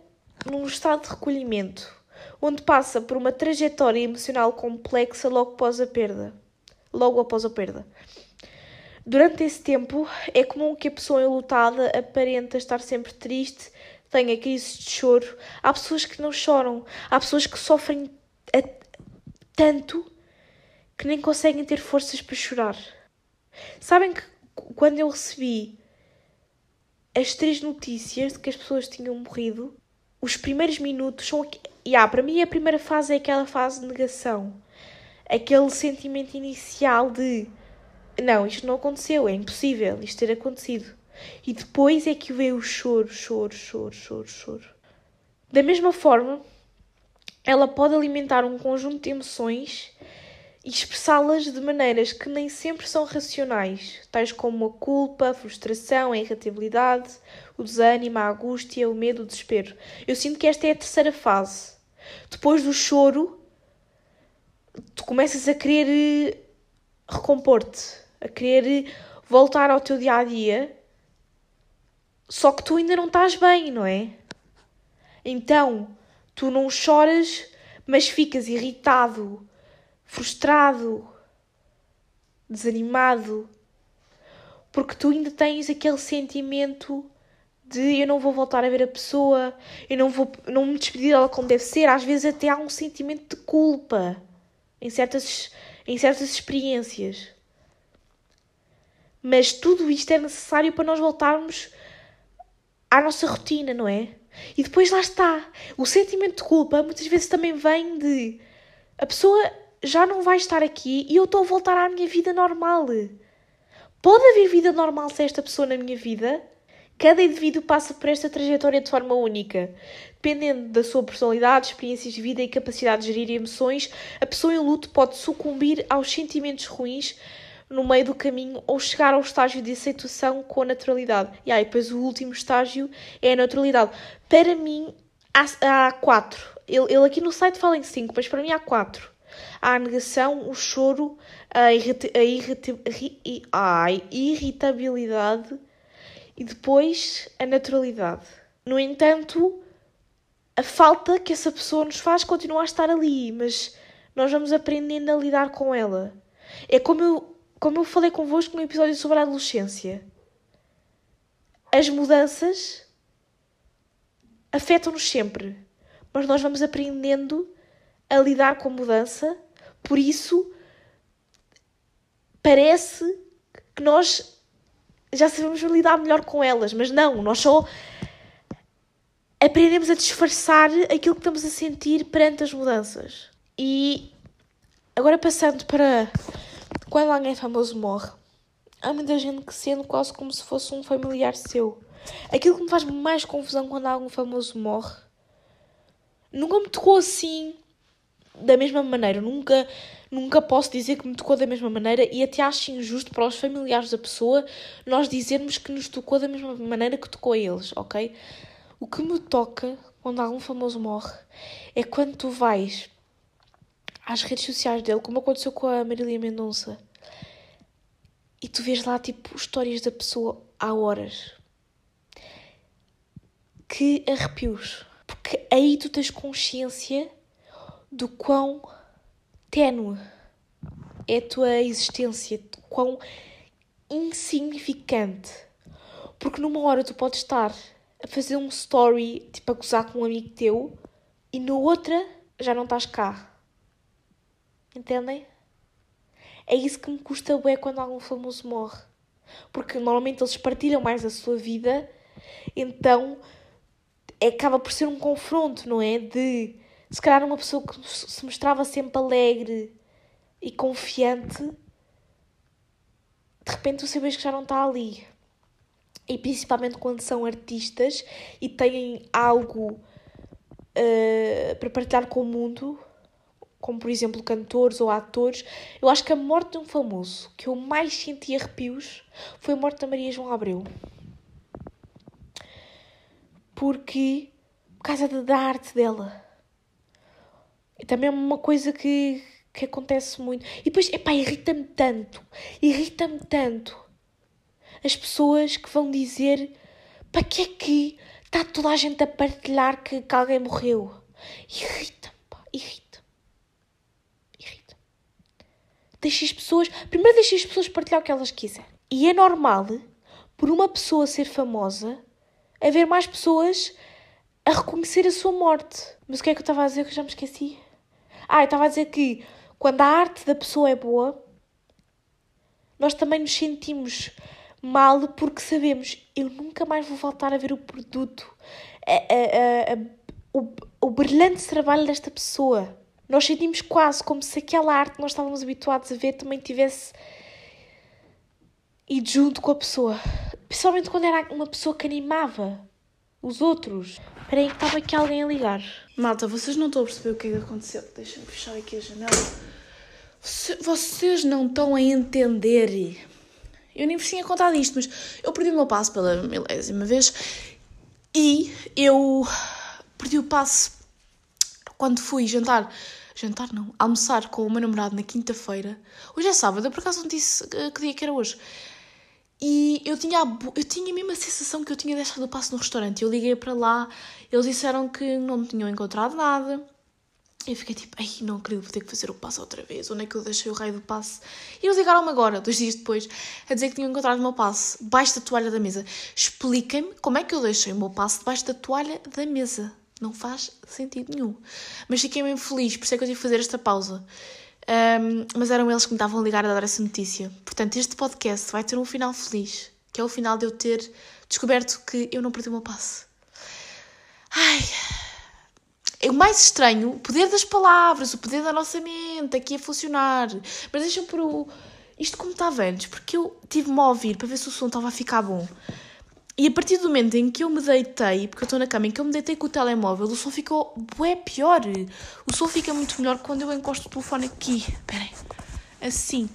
num estado de recolhimento, onde passa por uma trajetória emocional complexa logo após a perda. Logo após a perda. Durante esse tempo, é comum que a pessoa enlutada aparenta estar sempre triste, tenha crises de choro. Há pessoas que não choram, há pessoas que sofrem tanto que nem conseguem ter forças para chorar. Sabem que quando eu recebi as três notícias de que as pessoas tinham morrido, os primeiros minutos são. Yeah, para mim, a primeira fase é aquela fase de negação. Aquele sentimento inicial de não, isto não aconteceu, é impossível isto ter acontecido. E depois é que veio o choro, choro, choro, choro, choro. Da mesma forma, ela pode alimentar um conjunto de emoções e expressá-las de maneiras que nem sempre são racionais, tais como a culpa, a frustração, a irritabilidade, o desânimo, a angústia, o medo, o desespero. Eu sinto que esta é a terceira fase. Depois do choro, tu começas a querer eh, recompor-te, a querer voltar ao teu dia a dia, só que tu ainda não estás bem, não é? Então, tu não choras, mas ficas irritado, frustrado, desanimado, porque tu ainda tens aquele sentimento de eu não vou voltar a ver a pessoa, eu não vou não me despedir dela como deve ser, às vezes até há um sentimento de culpa em certas, em certas experiências. Mas tudo isto é necessário para nós voltarmos à nossa rotina, não é? E depois lá está. O sentimento de culpa muitas vezes também vem de a pessoa já não vai estar aqui e eu estou a voltar à minha vida normal. Pode haver vida normal sem esta pessoa na minha vida? Cada indivíduo passa por esta trajetória de forma única. Dependendo da sua personalidade, experiências de vida e capacidade de gerir emoções, a pessoa em luto pode sucumbir aos sentimentos ruins no meio do caminho ou chegar ao estágio de aceitação com a naturalidade. E aí, depois o último estágio é a naturalidade. Para mim, há, há quatro. Ele, ele aqui no site fala em cinco, mas para mim há quatro. A negação, o choro, a, a, a irritabilidade e depois a naturalidade. No entanto, a falta que essa pessoa nos faz continua a estar ali, mas nós vamos aprendendo a lidar com ela. É como eu, como eu falei convosco no episódio sobre a adolescência. As mudanças afetam-nos sempre, mas nós vamos aprendendo a lidar com a mudança, por isso parece que nós já sabemos lidar melhor com elas, mas não, nós só aprendemos a disfarçar aquilo que estamos a sentir perante as mudanças. E agora passando para quando alguém famoso morre, há muita gente que sente quase como se fosse um familiar seu. Aquilo que me faz mais confusão quando algum famoso morre nunca me tocou assim da mesma maneira. Nunca, nunca posso dizer que me tocou da mesma maneira e até acho injusto para os familiares da pessoa nós dizermos que nos tocou da mesma maneira que tocou a eles, ok? O que me toca quando algum famoso morre é quando tu vais às redes sociais dele, como aconteceu com a Marília Mendonça, e tu vês lá tipo histórias da pessoa há horas. Que arrepios. Porque aí tu tens consciência do quão ténue é a tua existência, de quão insignificante. Porque numa hora tu podes estar a fazer um story, tipo a gozar com um amigo teu, e na outra já não estás cá. Entendem? É isso que me custa bem quando algum famoso morre. Porque normalmente eles partilham mais a sua vida, então acaba por ser um confronto, não é? De se calhar uma pessoa que se mostrava sempre alegre e confiante, de repente tu sabes que já não está ali. E principalmente quando são artistas e têm algo uh, para partilhar com o mundo, como por exemplo cantores ou atores, eu acho que a morte de um famoso que eu mais senti arrepios foi a morte da Maria João Abreu. Porque, por causa da arte dela também é uma coisa que, que acontece muito. E depois, epá, irrita-me tanto, irrita-me tanto as pessoas que vão dizer para que é que está toda a gente a partilhar que, que alguém morreu. Irrita-me, pá, irrita Irrita. Deixa as pessoas. Primeiro deixa as pessoas partilhar o que elas quiserem. E é normal, por uma pessoa ser famosa, haver mais pessoas a reconhecer a sua morte. Mas o que é que eu estava a dizer que eu já me esqueci? Ah, eu estava a dizer que quando a arte da pessoa é boa, nós também nos sentimos mal porque sabemos eu nunca mais vou voltar a ver o produto, a, a, a, o, o brilhante trabalho desta pessoa. Nós sentimos quase como se aquela arte que nós estávamos habituados a ver também tivesse ido junto com a pessoa. Principalmente quando era uma pessoa que animava os outros. Espera aí que estava aqui alguém a ligar. Malta, vocês não estão a perceber o que é que aconteceu. Deixem-me fechar aqui a janela. Vocês não estão a entender. Eu nem vos tinha contado isto, mas eu perdi o meu passo pela milésima vez e eu perdi o passo quando fui jantar. Jantar não, almoçar com o meu namorado na quinta-feira. Hoje é sábado, eu por acaso não disse que dia que era hoje. E eu tinha, eu tinha a sensação que eu tinha deixado o passo no restaurante. Eu liguei para lá, eles disseram que não tinham encontrado nada. Eu fiquei tipo, ai, não acredito, vou ter que fazer o passo outra vez. Onde é que eu deixei o raio do passo? E eles ligaram-me agora, dois dias depois, a dizer que tinham encontrado o meu passo debaixo da toalha da mesa. Expliquem-me como é que eu deixei o meu passo debaixo da toalha da mesa. Não faz sentido nenhum. Mas fiquei mesmo feliz, por isso é que eu tive que fazer esta pausa. Um, mas eram eles que me estavam a ligar a dar essa notícia. Portanto, este podcast vai ter um final feliz, que é o final de eu ter descoberto que eu não perdi o meu passo. Ai. É o mais estranho, o poder das palavras, o poder da nossa mente aqui a funcionar. Mas deixa-me por o. Isto como estava antes, porque eu tive-me a ouvir para ver se o som estava a ficar bom. E a partir do momento em que eu me deitei, porque eu estou na cama, em que eu me deitei com o telemóvel, o som ficou bué pior. O som fica muito melhor quando eu encosto o telefone aqui. Esperem. Assim.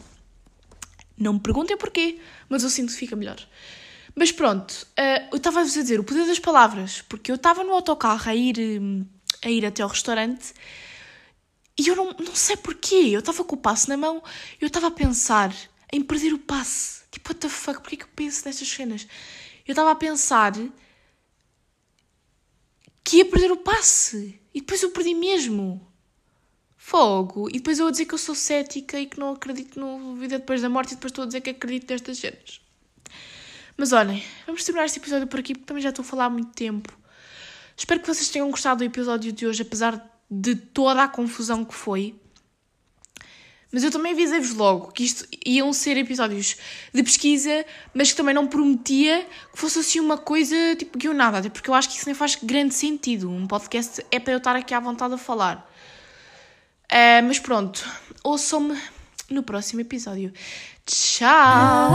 Não me perguntem porquê, mas eu sinto que fica melhor. Mas pronto, uh, eu estava a dizer o poder das palavras, porque eu estava no autocarro a ir, a ir até ao restaurante e eu não, não sei porquê. Eu estava com o passe na mão e eu estava a pensar em perder o passe. Tipo, what the fuck, porquê que eu penso nestas cenas? eu estava a pensar que ia perder o passe. E depois eu perdi mesmo. Fogo. E depois eu a dizer que eu sou cética e que não acredito no vida depois da morte e depois estou a dizer que acredito nestas cenas. Mas olhem, vamos terminar este episódio por aqui porque também já estou a falar há muito tempo. Espero que vocês tenham gostado do episódio de hoje, apesar de toda a confusão que foi. Mas eu também avisei-vos logo que isto iam ser episódios de pesquisa, mas que também não prometia que fosse assim uma coisa tipo guionada, até porque eu acho que isso nem faz grande sentido. Um podcast é para eu estar aqui à vontade a falar. Uh, mas pronto, ouçam-me no próximo episódio. Tchau!